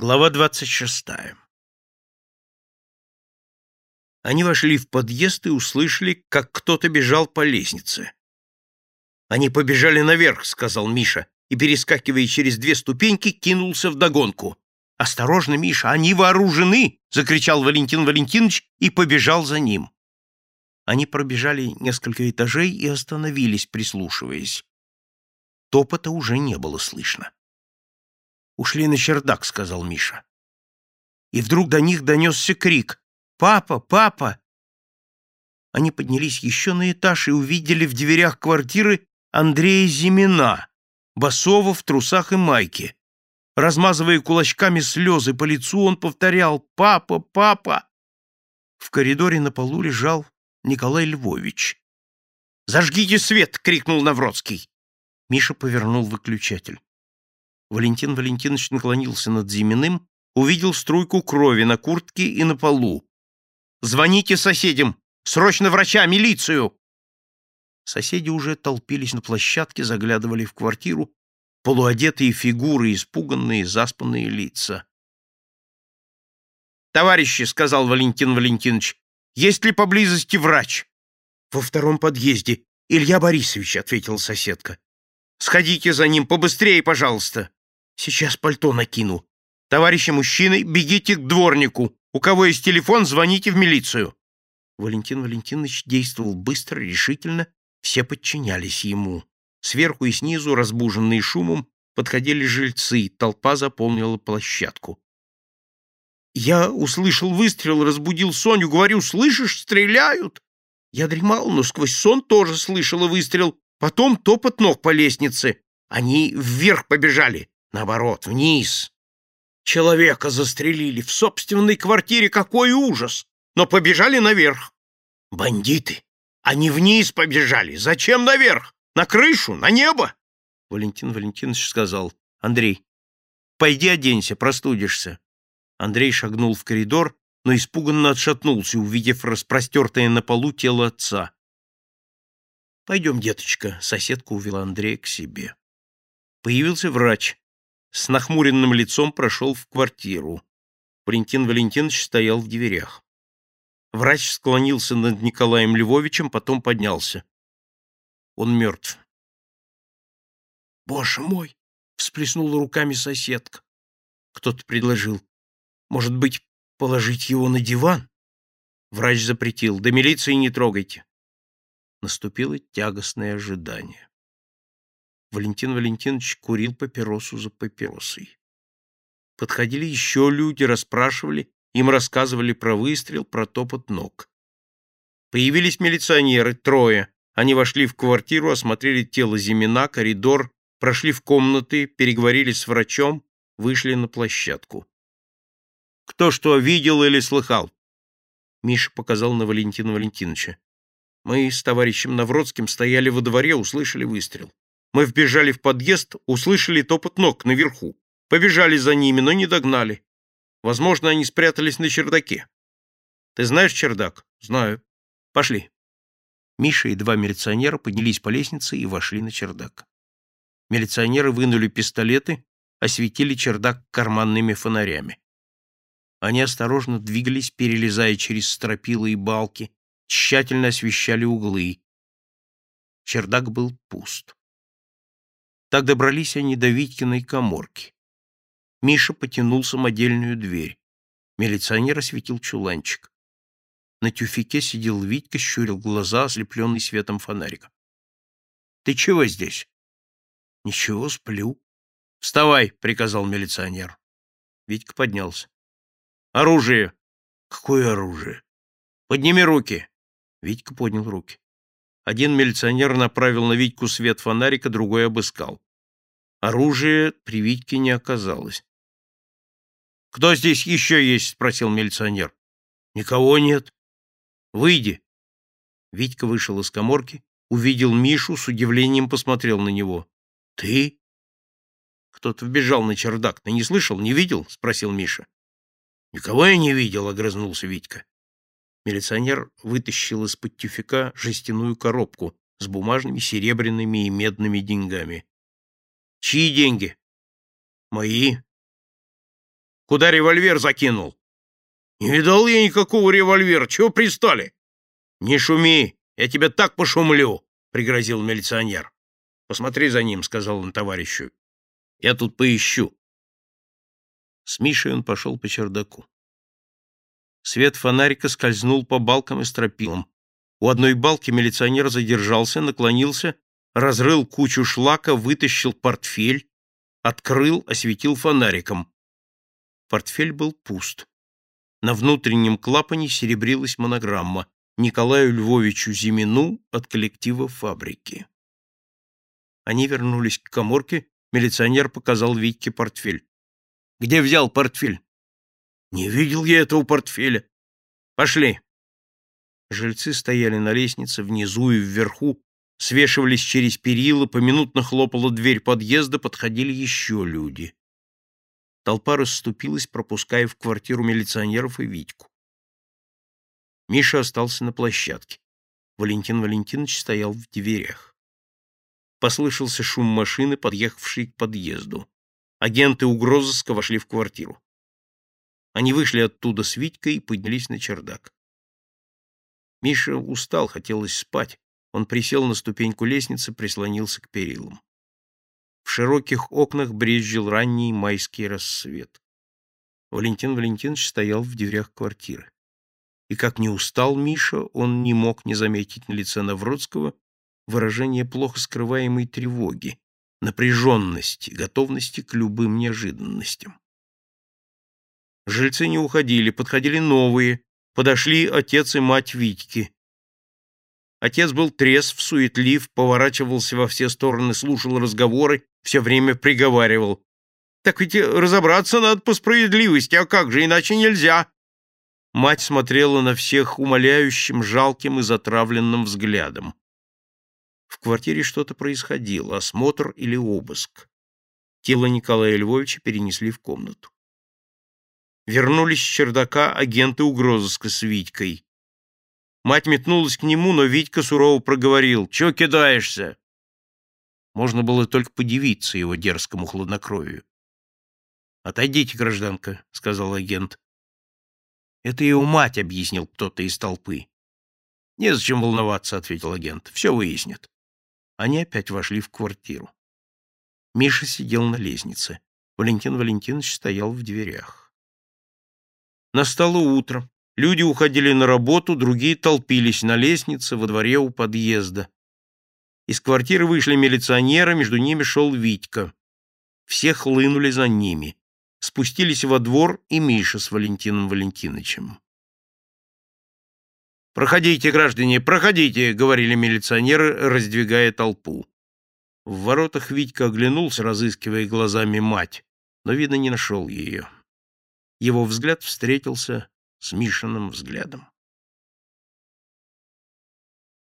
Глава двадцать шестая. Они вошли в подъезд и услышали, как кто-то бежал по лестнице. «Они побежали наверх», — сказал Миша, и, перескакивая через две ступеньки, кинулся вдогонку. «Осторожно, Миша, они вооружены!» — закричал Валентин Валентинович и побежал за ним. Они пробежали несколько этажей и остановились, прислушиваясь. Топота уже не было слышно. «Ушли на чердак», — сказал Миша. И вдруг до них донесся крик. «Папа! Папа!» Они поднялись еще на этаж и увидели в дверях квартиры Андрея Зимина, басова в трусах и майке. Размазывая кулачками слезы по лицу, он повторял «Папа! Папа!». В коридоре на полу лежал Николай Львович. «Зажгите свет!» — крикнул Навроцкий. Миша повернул выключатель. Валентин Валентинович наклонился над Зиминым, увидел струйку крови на куртке и на полу. «Звоните соседям! Срочно врача, милицию!» Соседи уже толпились на площадке, заглядывали в квартиру, полуодетые фигуры, испуганные, заспанные лица. «Товарищи», — сказал Валентин Валентинович, — «есть ли поблизости врач?» «Во втором подъезде. Илья Борисович», — ответила соседка. «Сходите за ним побыстрее, пожалуйста». Сейчас пальто накину. Товарищи мужчины, бегите к дворнику. У кого есть телефон, звоните в милицию. Валентин Валентинович действовал быстро, решительно, все подчинялись ему. Сверху и снизу, разбуженные шумом, подходили жильцы, толпа заполнила площадку. Я услышал выстрел, разбудил Соню, говорю, слышишь, стреляют. Я дремал, но сквозь сон тоже слышала выстрел, потом топот ног по лестнице. Они вверх побежали. Наоборот, вниз. Человека застрелили в собственной квартире. Какой ужас! Но побежали наверх. Бандиты! Они вниз побежали. Зачем наверх? На крышу? На небо? Валентин Валентинович сказал. Андрей, пойди оденься, простудишься. Андрей шагнул в коридор, но испуганно отшатнулся, увидев распростертое на полу тело отца. «Пойдем, деточка», — соседка увела Андрея к себе. Появился врач с нахмуренным лицом прошел в квартиру. Валентин Валентинович стоял в дверях. Врач склонился над Николаем Львовичем, потом поднялся. Он мертв. «Боже мой!» — всплеснула руками соседка. Кто-то предложил. «Может быть, положить его на диван?» Врач запретил. «До милиции не трогайте». Наступило тягостное ожидание. Валентин Валентинович курил папиросу за папиросой. Подходили еще люди, расспрашивали, им рассказывали про выстрел, про топот ног. Появились милиционеры, трое. Они вошли в квартиру, осмотрели тело Зимина, коридор, прошли в комнаты, переговорили с врачом, вышли на площадку. Кто что видел или слыхал? Миша показал на Валентина Валентиновича. Мы с товарищем Навродским стояли во дворе, услышали выстрел. Мы вбежали в подъезд, услышали топот ног наверху. Побежали за ними, но не догнали. Возможно, они спрятались на чердаке. Ты знаешь чердак? Знаю. Пошли. Миша и два милиционера поднялись по лестнице и вошли на чердак. Милиционеры вынули пистолеты, осветили чердак карманными фонарями. Они осторожно двигались, перелезая через стропила и балки, тщательно освещали углы. Чердак был пуст. Так добрались они до Витькиной коморки. Миша потянул самодельную дверь. Милиционер осветил чуланчик. На тюфике сидел Витька, щурил глаза, ослепленный светом фонарика. — Ты чего здесь? — Ничего, сплю. — Вставай, — приказал милиционер. Витька поднялся. — Оружие. — Какое оружие? — Подними руки. Витька поднял руки. Один милиционер направил на Витьку свет фонарика, другой обыскал. Оружия при Витьке не оказалось. «Кто здесь еще есть?» — спросил милиционер. «Никого нет». «Выйди». Витька вышел из коморки, увидел Мишу, с удивлением посмотрел на него. «Ты?» «Кто-то вбежал на чердак. Ты не слышал, не видел?» — спросил Миша. «Никого я не видел», — огрызнулся Витька. Милиционер вытащил из-под тюфяка жестяную коробку с бумажными, серебряными и медными деньгами. Чьи деньги? Мои. Куда револьвер закинул? Не видал я никакого револьвера. Чего пристали? Не шуми, я тебя так пошумлю, пригрозил милиционер. Посмотри за ним, сказал он товарищу. Я тут поищу. С Мишей он пошел по чердаку. Свет фонарика скользнул по балкам и стропилам. У одной балки милиционер задержался, наклонился, разрыл кучу шлака, вытащил портфель, открыл, осветил фонариком. Портфель был пуст. На внутреннем клапане серебрилась монограмма Николаю Львовичу Зимину от коллектива фабрики. Они вернулись к коморке, милиционер показал Витьке портфель. «Где взял портфель?» «Не видел я этого портфеля. Пошли». Жильцы стояли на лестнице, внизу и вверху, свешивались через перила, поминутно хлопала дверь подъезда, подходили еще люди. Толпа расступилась, пропуская в квартиру милиционеров и Витьку. Миша остался на площадке. Валентин Валентинович стоял в дверях. Послышался шум машины, подъехавшей к подъезду. Агенты угрозыска вошли в квартиру. Они вышли оттуда с Витькой и поднялись на чердак. Миша устал, хотелось спать. Он присел на ступеньку лестницы, прислонился к перилам. В широких окнах брезжил ранний майский рассвет. Валентин Валентинович стоял в дверях квартиры. И как не устал Миша, он не мог не заметить на лице Навродского выражение плохо скрываемой тревоги, напряженности, готовности к любым неожиданностям. Жильцы не уходили, подходили новые, подошли отец и мать Витьки. Отец был трезв, суетлив, поворачивался во все стороны, слушал разговоры, все время приговаривал. «Так ведь разобраться надо по справедливости, а как же, иначе нельзя!» Мать смотрела на всех умоляющим, жалким и затравленным взглядом. В квартире что-то происходило, осмотр или обыск. Тело Николая Львовича перенесли в комнату. Вернулись с чердака агенты угрозыска с Витькой. Мать метнулась к нему, но Витька сурово проговорил. «Чего кидаешься?» Можно было только подивиться его дерзкому хладнокровию. «Отойдите, гражданка», — сказал агент. «Это его мать», — объяснил кто-то из толпы. «Незачем волноваться», — ответил агент. «Все выяснят». Они опять вошли в квартиру. Миша сидел на лестнице. Валентин Валентинович стоял в дверях. Настало утро. Люди уходили на работу, другие толпились на лестнице во дворе у подъезда. Из квартиры вышли милиционеры, между ними шел Витька. Все хлынули за ними. Спустились во двор и Миша с Валентином Валентиновичем. «Проходите, граждане, проходите!» — говорили милиционеры, раздвигая толпу. В воротах Витька оглянулся, разыскивая глазами мать, но, видно, не нашел ее. Его взгляд встретился с Мишиным взглядом.